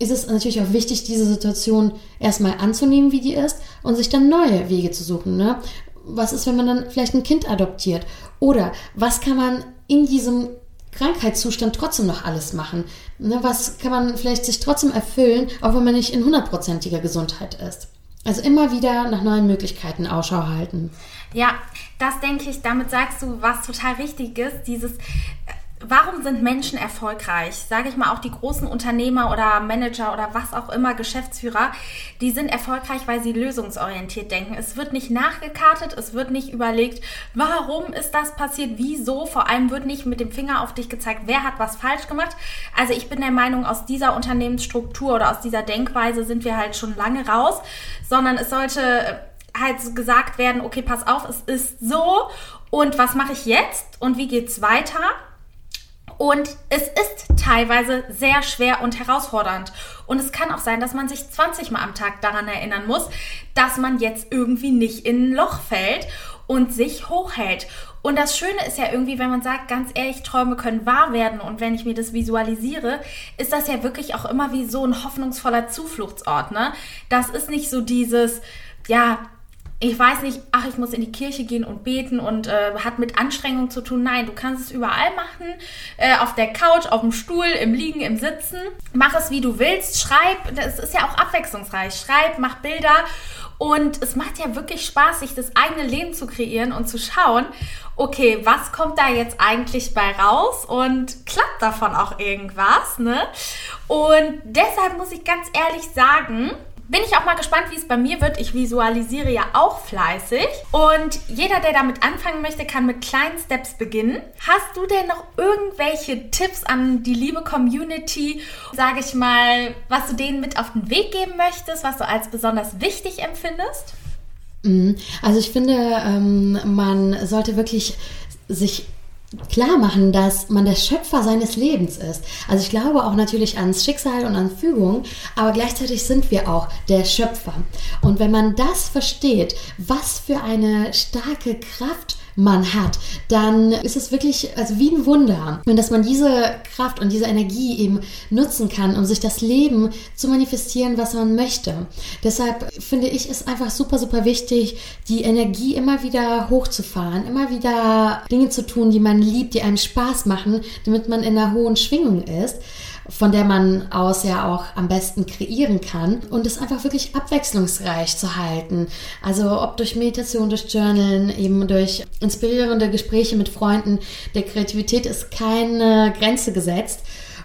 S2: ist es natürlich auch wichtig, diese Situation erstmal anzunehmen, wie die ist, und sich dann neue Wege zu suchen. Ne? Was ist, wenn man dann vielleicht ein Kind adoptiert? Oder was kann man in diesem Krankheitszustand trotzdem noch alles machen? Was kann man vielleicht sich trotzdem erfüllen, auch wenn man nicht in hundertprozentiger Gesundheit ist? Also immer wieder nach neuen Möglichkeiten Ausschau halten.
S1: Ja, das denke ich, damit sagst du was total Wichtiges, dieses warum sind Menschen erfolgreich? Sage ich mal auch die großen Unternehmer oder Manager oder was auch immer, Geschäftsführer, die sind erfolgreich, weil sie lösungsorientiert denken. Es wird nicht nachgekartet, es wird nicht überlegt, warum ist das passiert, wieso. Vor allem wird nicht mit dem Finger auf dich gezeigt, wer hat was falsch gemacht. Also ich bin der Meinung, aus dieser Unternehmensstruktur oder aus dieser Denkweise sind wir halt schon lange raus, sondern es sollte halt gesagt werden, okay, pass auf, es ist so und was mache ich jetzt und wie geht's weiter? Und es ist teilweise sehr schwer und herausfordernd. Und es kann auch sein, dass man sich 20 Mal am Tag daran erinnern muss, dass man jetzt irgendwie nicht in ein Loch fällt und sich hochhält. Und das Schöne ist ja irgendwie, wenn man sagt, ganz ehrlich, Träume können wahr werden. Und wenn ich mir das visualisiere, ist das ja wirklich auch immer wie so ein hoffnungsvoller Zufluchtsort. Ne? Das ist nicht so dieses, ja, ich weiß nicht, ach, ich muss in die Kirche gehen und beten und äh, hat mit Anstrengung zu tun. Nein, du kannst es überall machen. Äh, auf der Couch, auf dem Stuhl, im Liegen, im Sitzen. Mach es, wie du willst. Schreib. Das ist ja auch abwechslungsreich. Schreib, mach Bilder. Und es macht ja wirklich Spaß, sich das eigene Leben zu kreieren und zu schauen, okay, was kommt da jetzt eigentlich bei raus und klappt davon auch irgendwas, ne? Und deshalb muss ich ganz ehrlich sagen, bin ich auch mal gespannt, wie es bei mir wird. Ich visualisiere ja auch fleißig. Und jeder, der damit anfangen möchte, kann mit kleinen Steps beginnen. Hast du denn noch irgendwelche Tipps an die liebe Community, sage ich mal, was du denen mit auf den Weg geben möchtest, was du als besonders wichtig empfindest?
S2: Mhm. Also ich finde, ähm, man sollte wirklich sich klar machen, dass man der Schöpfer seines Lebens ist. Also ich glaube auch natürlich ans Schicksal und an Fügung, aber gleichzeitig sind wir auch der Schöpfer. Und wenn man das versteht, was für eine starke Kraft man hat, dann ist es wirklich also wie ein Wunder, und dass man diese Kraft und diese Energie eben nutzen kann, um sich das Leben zu manifestieren, was man möchte. Deshalb finde ich es einfach super, super wichtig, die Energie immer wieder hochzufahren, immer wieder Dinge zu tun, die man liebt, die einem Spaß machen, damit man in einer hohen Schwingung ist von der man aus ja auch am besten kreieren kann und es einfach wirklich abwechslungsreich zu halten. Also ob durch Meditation, durch Journalen, eben durch inspirierende Gespräche mit Freunden. Der Kreativität ist keine Grenze gesetzt.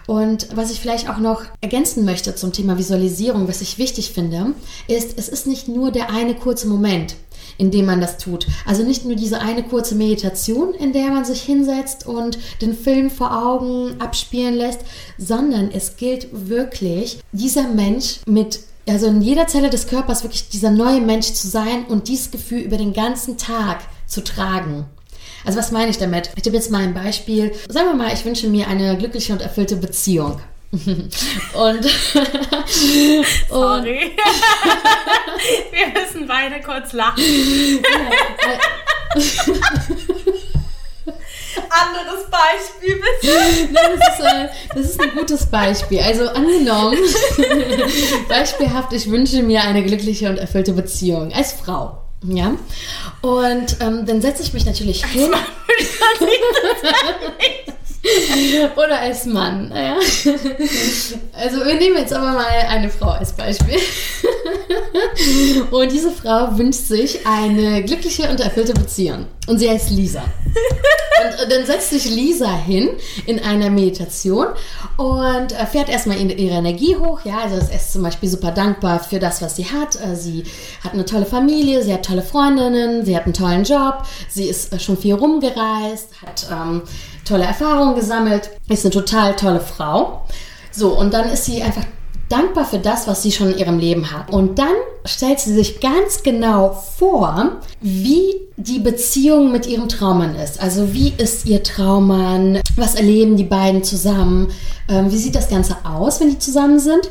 S2: Und was ich vielleicht auch noch ergänzen möchte zum Thema Visualisierung, was ich wichtig finde, ist, es ist nicht nur der eine kurze Moment in dem man das tut. Also nicht nur diese eine kurze Meditation, in der man sich hinsetzt und den Film vor Augen abspielen lässt, sondern es gilt wirklich, dieser Mensch mit also in jeder Zelle des Körpers wirklich dieser neue Mensch zu sein und dieses Gefühl über den ganzen Tag zu tragen. Also was meine ich damit? Ich gebe jetzt mal ein Beispiel. Sagen wir mal, ich wünsche mir eine glückliche und erfüllte Beziehung. Und,
S1: Sorry. Wir müssen beide kurz lachen. Anderes Beispiel bitte.
S2: Nein, das, ist, äh, das ist ein gutes Beispiel. Also angenommen, beispielhaft, ich wünsche mir eine glückliche und erfüllte Beziehung als Frau. Ja. Und ähm, dann setze ich mich natürlich hin. Oder als Mann. Ja. Also wir nehmen jetzt aber mal eine Frau als Beispiel. Und diese Frau wünscht sich eine glückliche und erfüllte Beziehung. Und sie heißt Lisa. Und dann setzt sich Lisa hin in einer Meditation und fährt erstmal ihre Energie hoch. Ja, also ist erst zum Beispiel super dankbar für das, was sie hat. Äh, sie hat eine tolle Familie, sie hat tolle Freundinnen, sie hat einen tollen Job, sie ist äh, schon viel rumgereist, hat ähm, tolle Erfahrungen gesammelt, ist eine total tolle Frau. So, und dann ist sie einfach dankbar für das, was sie schon in ihrem Leben hat. Und dann stellt sie sich ganz genau vor, wie die Beziehung mit ihrem Traummann ist. Also wie ist ihr Traummann? Was erleben die beiden zusammen? Ähm, wie sieht das Ganze aus, wenn die zusammen sind?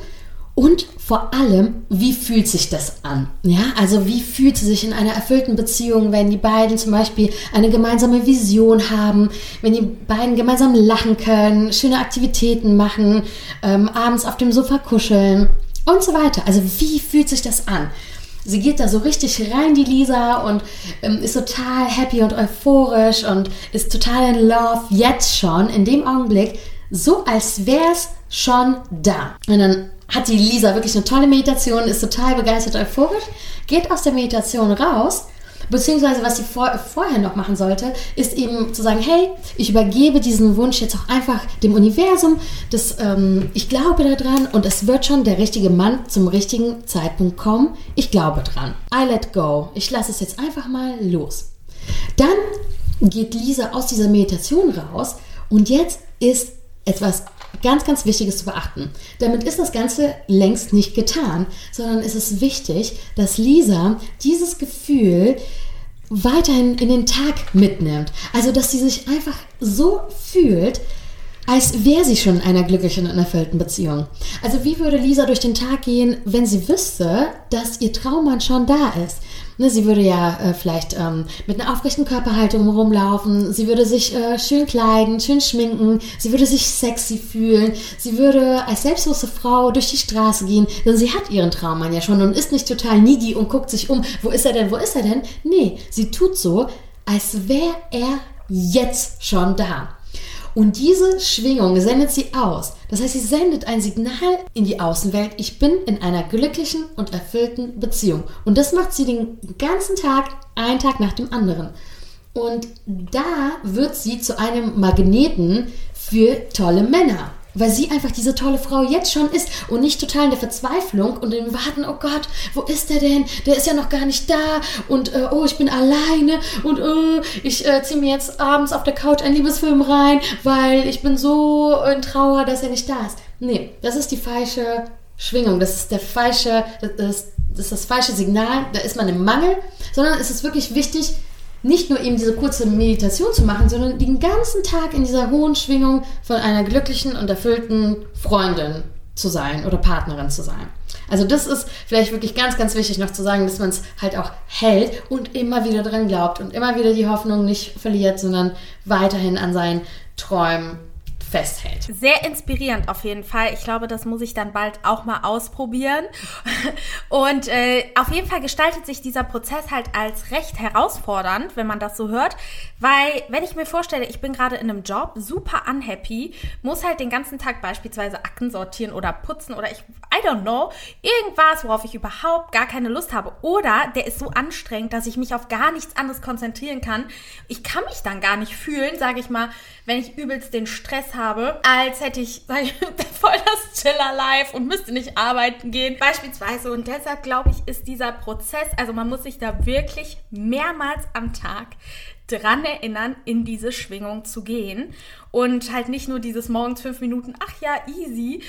S2: Und vor allem, wie fühlt sich das an? Ja, also wie fühlt sie sich in einer erfüllten Beziehung, wenn die beiden zum Beispiel eine gemeinsame Vision haben, wenn die beiden gemeinsam lachen können, schöne Aktivitäten machen, ähm, abends auf dem Sofa kuscheln und so weiter. Also wie fühlt sich das an? Sie geht da so richtig rein, die Lisa, und ähm, ist total happy und euphorisch und ist total in Love jetzt schon, in dem Augenblick, so als wäre es schon da. Und dann hat die Lisa wirklich eine tolle Meditation, ist total begeistert, euphorisch, geht aus der Meditation raus Beziehungsweise, was sie vor, vorher noch machen sollte, ist eben zu sagen, hey, ich übergebe diesen Wunsch jetzt auch einfach dem Universum. Das, ähm, ich glaube daran und es wird schon der richtige Mann zum richtigen Zeitpunkt kommen. Ich glaube dran. I let go. Ich lasse es jetzt einfach mal los. Dann geht Lisa aus dieser Meditation raus und jetzt ist etwas ganz, ganz Wichtiges zu beachten. Damit ist das Ganze längst nicht getan, sondern es ist wichtig, dass Lisa dieses Gefühl weiterhin in den Tag mitnimmt. Also, dass sie sich einfach so fühlt, als wäre sie schon in einer glücklichen und erfüllten Beziehung. Also wie würde Lisa durch den Tag gehen, wenn sie wüsste, dass ihr Traummann schon da ist? Ne, sie würde ja äh, vielleicht ähm, mit einer aufrechten Körperhaltung rumlaufen, sie würde sich äh, schön kleiden, schön schminken, sie würde sich sexy fühlen, sie würde als selbstbewusste Frau durch die Straße gehen, denn sie hat ihren Traummann ja schon und ist nicht total needy und guckt sich um, wo ist er denn, wo ist er denn? Nee, sie tut so, als wäre er jetzt schon da. Und diese Schwingung sendet sie aus. Das heißt, sie sendet ein Signal in die Außenwelt, ich bin in einer glücklichen und erfüllten Beziehung. Und das macht sie den ganzen Tag, einen Tag nach dem anderen. Und da wird sie zu einem Magneten für tolle Männer weil sie einfach diese tolle Frau jetzt schon ist und nicht total in der Verzweiflung und im Warten, oh Gott, wo ist der denn? Der ist ja noch gar nicht da und äh, oh, ich bin alleine und äh, ich äh, ziehe mir jetzt abends auf der Couch einen Liebesfilm rein, weil ich bin so in Trauer, dass er nicht da ist. Nee, das ist die falsche Schwingung, das ist der falsche, das ist, das ist das falsche Signal, da ist man im Mangel, sondern es ist wirklich wichtig, nicht nur eben diese kurze Meditation zu machen, sondern den ganzen Tag in dieser hohen Schwingung von einer glücklichen und erfüllten Freundin zu sein oder Partnerin zu sein. Also das ist vielleicht wirklich ganz, ganz wichtig noch zu sagen, dass man es halt auch hält und immer wieder dran glaubt und immer wieder die Hoffnung nicht verliert, sondern weiterhin an seinen Träumen festhält.
S1: Sehr inspirierend auf jeden Fall. Ich glaube, das muss ich dann bald auch mal ausprobieren. Und äh, auf jeden Fall gestaltet sich dieser Prozess halt als recht herausfordernd, wenn man das so hört. Weil, wenn ich mir vorstelle, ich bin gerade in einem Job, super unhappy, muss halt den ganzen Tag beispielsweise Akten sortieren oder putzen oder ich, I don't know, irgendwas, worauf ich überhaupt gar keine Lust habe. Oder der ist so anstrengend, dass ich mich auf gar nichts anderes konzentrieren kann. Ich kann mich dann gar nicht fühlen, sage ich mal, wenn ich übelst den Stress habe, als hätte ich, ich, voll das Chiller Life und müsste nicht arbeiten gehen, beispielsweise. Und deshalb glaube ich, ist dieser Prozess, also man muss sich da wirklich mehrmals am Tag dran erinnern, in diese Schwingung zu gehen und halt nicht nur dieses morgens fünf Minuten, ach ja, easy,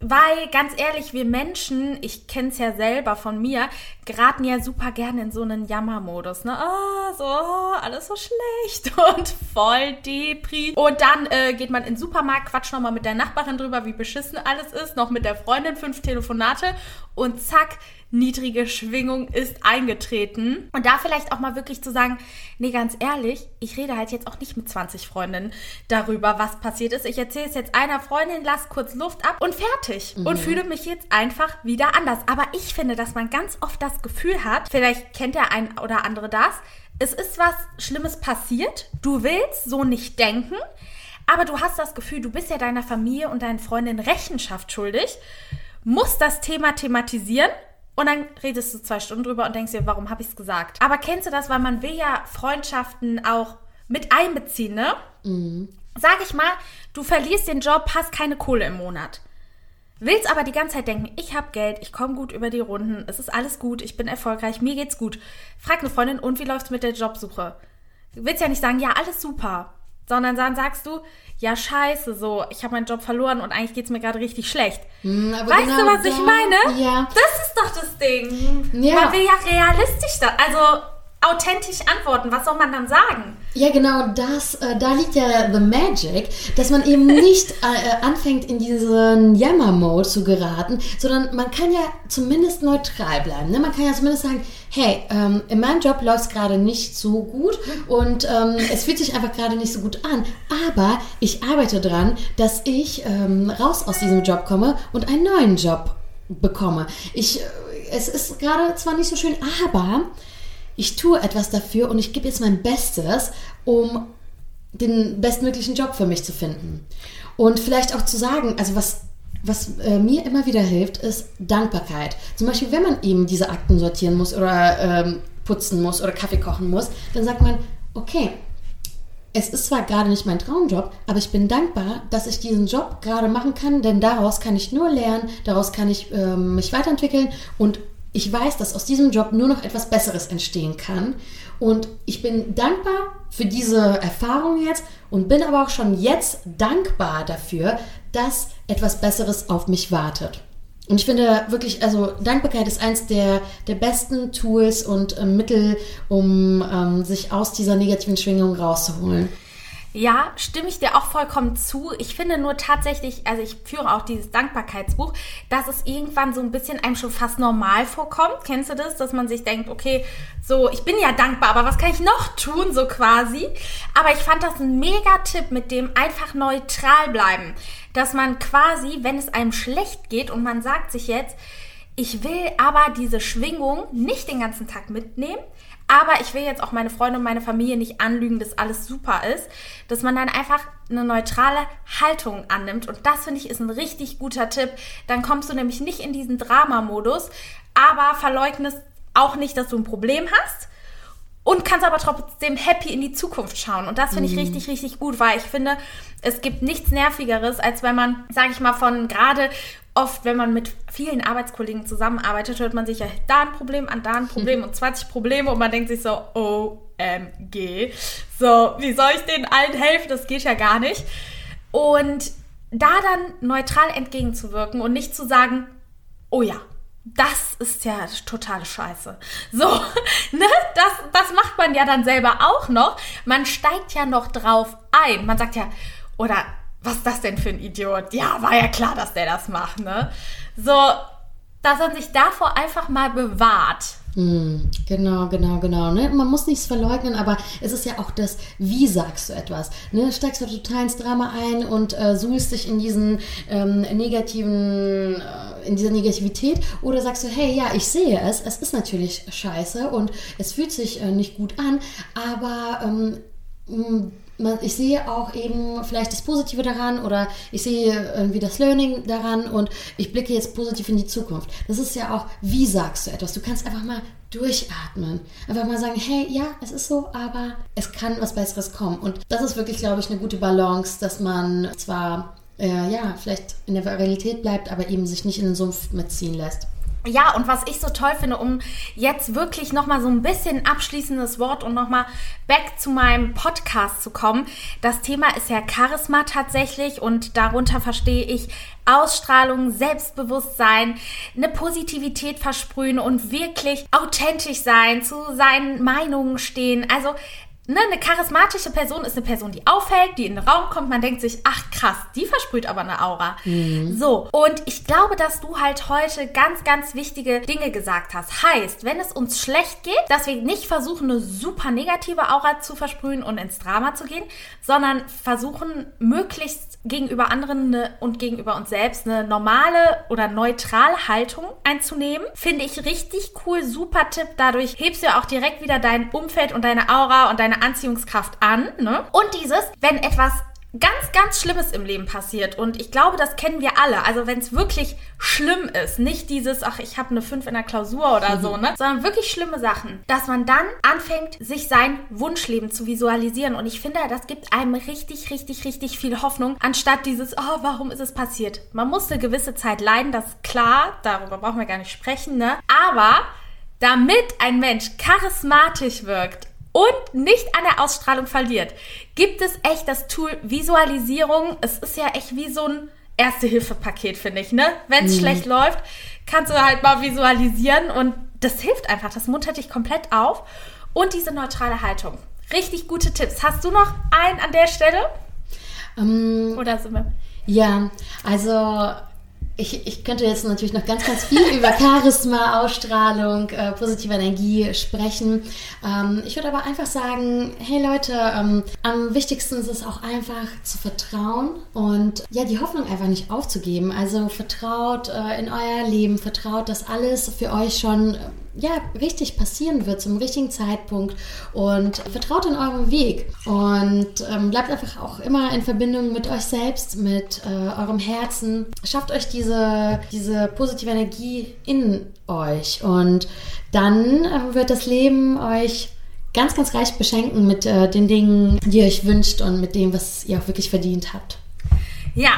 S1: weil, ganz ehrlich, wir Menschen, ich kenne es ja selber von mir, geraten ja super gerne in so einen Jammermodus, ne? Ah, so, alles so schlecht und voll Depri. Und dann äh, geht man in den Supermarkt, quatscht nochmal mit der Nachbarin drüber, wie beschissen alles ist, noch mit der Freundin fünf Telefonate und zack, niedrige Schwingung ist eingetreten. Und da vielleicht auch mal wirklich zu sagen, nee, ganz ehrlich, ich rede halt jetzt auch nicht mit 20 Freundinnen darüber, was passiert ist. Ich erzähle es jetzt einer Freundin, lass kurz Luft ab und fertig. Mhm. Und fühle mich jetzt einfach wieder anders. Aber ich finde, dass man ganz oft das Gefühl hat, vielleicht kennt der ein oder andere das, es ist was Schlimmes passiert, du willst so nicht denken, aber du hast das Gefühl, du bist ja deiner Familie und deinen Freundinnen Rechenschaft schuldig, musst das Thema thematisieren und dann redest du zwei Stunden drüber und denkst dir, warum habe ich es gesagt? Aber kennst du das, weil man will ja Freundschaften auch mit einbeziehen, ne? Mhm. Sag ich mal, du verlierst den Job, hast keine Kohle im Monat. Willst aber die ganze Zeit denken, ich habe Geld, ich komme gut über die Runden, es ist alles gut, ich bin erfolgreich, mir geht's gut. Frag eine Freundin, und wie läuft's mit der Jobsuche? Du willst ja nicht sagen, ja, alles super, sondern dann sagst du, ja, scheiße, so, ich habe meinen Job verloren und eigentlich geht's mir gerade richtig schlecht. Mm, weißt genau du, was da, ich meine?
S2: Ja.
S1: Das doch das Ding. Ja. Man will ja realistisch da, also authentisch antworten. Was soll man dann sagen?
S2: Ja, genau, das, äh, da liegt ja the magic, dass man eben nicht äh, anfängt, in diesen Jammer-Mode zu geraten, sondern man kann ja zumindest neutral bleiben. Ne? Man kann ja zumindest sagen, hey, ähm, in meinem Job läuft es gerade nicht so gut und ähm, es fühlt sich einfach gerade nicht so gut an, aber ich arbeite dran, dass ich ähm, raus aus diesem Job komme und einen neuen Job bekomme. Ich, äh, es ist gerade zwar nicht so schön, aber ich tue etwas dafür und ich gebe jetzt mein Bestes, um den bestmöglichen Job für mich zu finden. Und vielleicht auch zu sagen, also was, was äh, mir immer wieder hilft, ist Dankbarkeit. Zum Beispiel, wenn man eben diese Akten sortieren muss oder ähm, putzen muss oder Kaffee kochen muss, dann sagt man, okay, es ist zwar gerade nicht mein Traumjob, aber ich bin dankbar, dass ich diesen Job gerade machen kann, denn daraus kann ich nur lernen, daraus kann ich äh, mich weiterentwickeln und ich weiß, dass aus diesem Job nur noch etwas Besseres entstehen kann. Und ich bin dankbar für diese Erfahrung jetzt und bin aber auch schon jetzt dankbar dafür, dass etwas Besseres auf mich wartet. Und ich finde wirklich, also Dankbarkeit ist eins der, der besten Tools und äh, Mittel, um ähm, sich aus dieser negativen Schwingung rauszuholen.
S1: Ja, stimme ich dir auch vollkommen zu. Ich finde nur tatsächlich, also ich führe auch dieses Dankbarkeitsbuch, dass es irgendwann so ein bisschen einem schon fast normal vorkommt. Kennst du das? Dass man sich denkt, okay, so, ich bin ja dankbar, aber was kann ich noch tun, so quasi? Aber ich fand das ein mega Tipp mit dem einfach neutral bleiben. Dass man quasi, wenn es einem schlecht geht und man sagt sich jetzt, ich will aber diese Schwingung nicht den ganzen Tag mitnehmen, aber ich will jetzt auch meine Freunde und meine Familie nicht anlügen, dass alles super ist, dass man dann einfach eine neutrale Haltung annimmt. Und das finde ich ist ein richtig guter Tipp. Dann kommst du nämlich nicht in diesen Drama-Modus, aber verleugnest auch nicht, dass du ein Problem hast und kannst aber trotzdem happy in die Zukunft schauen. Und das finde ich mhm. richtig, richtig gut, weil ich finde, es gibt nichts Nervigeres, als wenn man, sage ich mal, von gerade oft, wenn man mit vielen Arbeitskollegen zusammenarbeitet, hört man sich ja da ein Problem an, da ein Problem und 20 Probleme und man denkt sich so, OMG. So, wie soll ich denen allen helfen? Das geht ja gar nicht. Und da dann neutral entgegenzuwirken und nicht zu sagen, oh ja, das ist ja totale Scheiße. So, ne? Das, das macht man ja dann selber auch noch. Man steigt ja noch drauf ein. Man sagt ja, oder was ist das denn für ein Idiot? Ja, war ja klar, dass der das macht, ne? So, dass man sich davor einfach mal bewahrt.
S2: Mm, genau, genau, genau. Ne? Man muss nichts verleugnen, aber es ist ja auch das, wie sagst du etwas? Ne? Steigst du total ins Drama ein und äh, suhlst dich in diesen ähm, negativen, äh, in dieser Negativität oder sagst du, hey, ja, ich sehe es, es ist natürlich scheiße und es fühlt sich äh, nicht gut an, aber ähm, ich sehe auch eben vielleicht das Positive daran oder ich sehe irgendwie das Learning daran und ich blicke jetzt positiv in die Zukunft. Das ist ja auch, wie sagst du etwas? Du kannst einfach mal durchatmen. Einfach mal sagen, hey, ja, es ist so, aber es kann was Besseres kommen. Und das ist wirklich, glaube ich, eine gute Balance, dass man zwar, äh, ja, vielleicht in der Realität bleibt, aber eben sich nicht in den Sumpf mitziehen lässt.
S1: Ja, und was ich so toll finde, um jetzt wirklich nochmal so ein bisschen abschließendes Wort und nochmal back zu meinem Podcast zu kommen. Das Thema ist ja Charisma tatsächlich und darunter verstehe ich Ausstrahlung, Selbstbewusstsein, eine Positivität versprühen und wirklich authentisch sein, zu seinen Meinungen stehen. Also Ne, eine charismatische Person ist eine Person, die auffällt, die in den Raum kommt. Man denkt sich, ach krass, die versprüht aber eine Aura. Mhm. So, und ich glaube, dass du halt heute ganz, ganz wichtige Dinge gesagt hast. Heißt, wenn es uns schlecht geht, dass wir nicht versuchen, eine super negative Aura zu versprühen und ins Drama zu gehen, sondern versuchen, möglichst gegenüber anderen eine, und gegenüber uns selbst eine normale oder neutrale Haltung einzunehmen. Finde ich richtig cool, super Tipp. Dadurch hebst du ja auch direkt wieder dein Umfeld und deine Aura und deine Anziehungskraft an. Ne? Und dieses, wenn etwas ganz, ganz Schlimmes im Leben passiert. Und ich glaube, das kennen wir alle. Also wenn es wirklich schlimm ist, nicht dieses, ach, ich habe eine 5 in der Klausur oder mhm. so, ne? Sondern wirklich schlimme Sachen, dass man dann anfängt, sich sein Wunschleben zu visualisieren. Und ich finde, das gibt einem richtig, richtig, richtig viel Hoffnung, anstatt dieses, oh, warum ist es passiert? Man muss eine gewisse Zeit leiden, das ist klar, darüber brauchen wir gar nicht sprechen, ne? Aber damit ein Mensch charismatisch wirkt und nicht an der Ausstrahlung verliert, gibt es echt das Tool Visualisierung. Es ist ja echt wie so ein Erste-Hilfe-Paket, finde ich, ne? Wenn es mhm. schlecht läuft, kannst du halt mal visualisieren und das hilft einfach. Das muntert dich komplett auf. Und diese neutrale Haltung. Richtig gute Tipps. Hast du noch einen an der Stelle?
S2: Um, ähm, Oder sind wir? Ja, also ich, ich könnte jetzt natürlich noch ganz, ganz viel über Charisma, Ausstrahlung, äh, positive Energie sprechen. Ähm, ich würde aber einfach sagen, hey Leute, ähm, am wichtigsten ist es auch einfach zu vertrauen und ja, die Hoffnung einfach nicht aufzugeben. Also vertraut äh, in euer Leben, vertraut, dass alles für euch schon ja, richtig passieren wird zum richtigen Zeitpunkt und vertraut in eurem Weg und ähm, bleibt einfach auch immer in Verbindung mit euch selbst, mit äh, eurem Herzen. Schafft euch diese, diese positive Energie in euch und dann äh, wird das Leben euch ganz, ganz reich beschenken mit äh, den Dingen, die ihr euch wünscht und mit dem, was ihr auch wirklich verdient habt.
S1: Ja,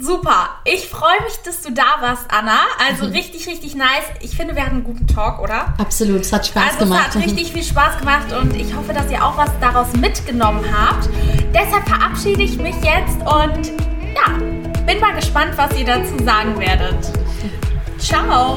S1: Super. Ich freue mich, dass du da warst, Anna. Also mhm. richtig, richtig nice. Ich finde, wir hatten einen guten Talk, oder?
S2: Absolut. Es hat Spaß
S1: also
S2: gemacht.
S1: Es hat richtig viel Spaß gemacht und ich hoffe, dass ihr auch was daraus mitgenommen habt. Deshalb verabschiede ich mich jetzt und ja, bin mal gespannt, was ihr dazu sagen werdet. Ciao.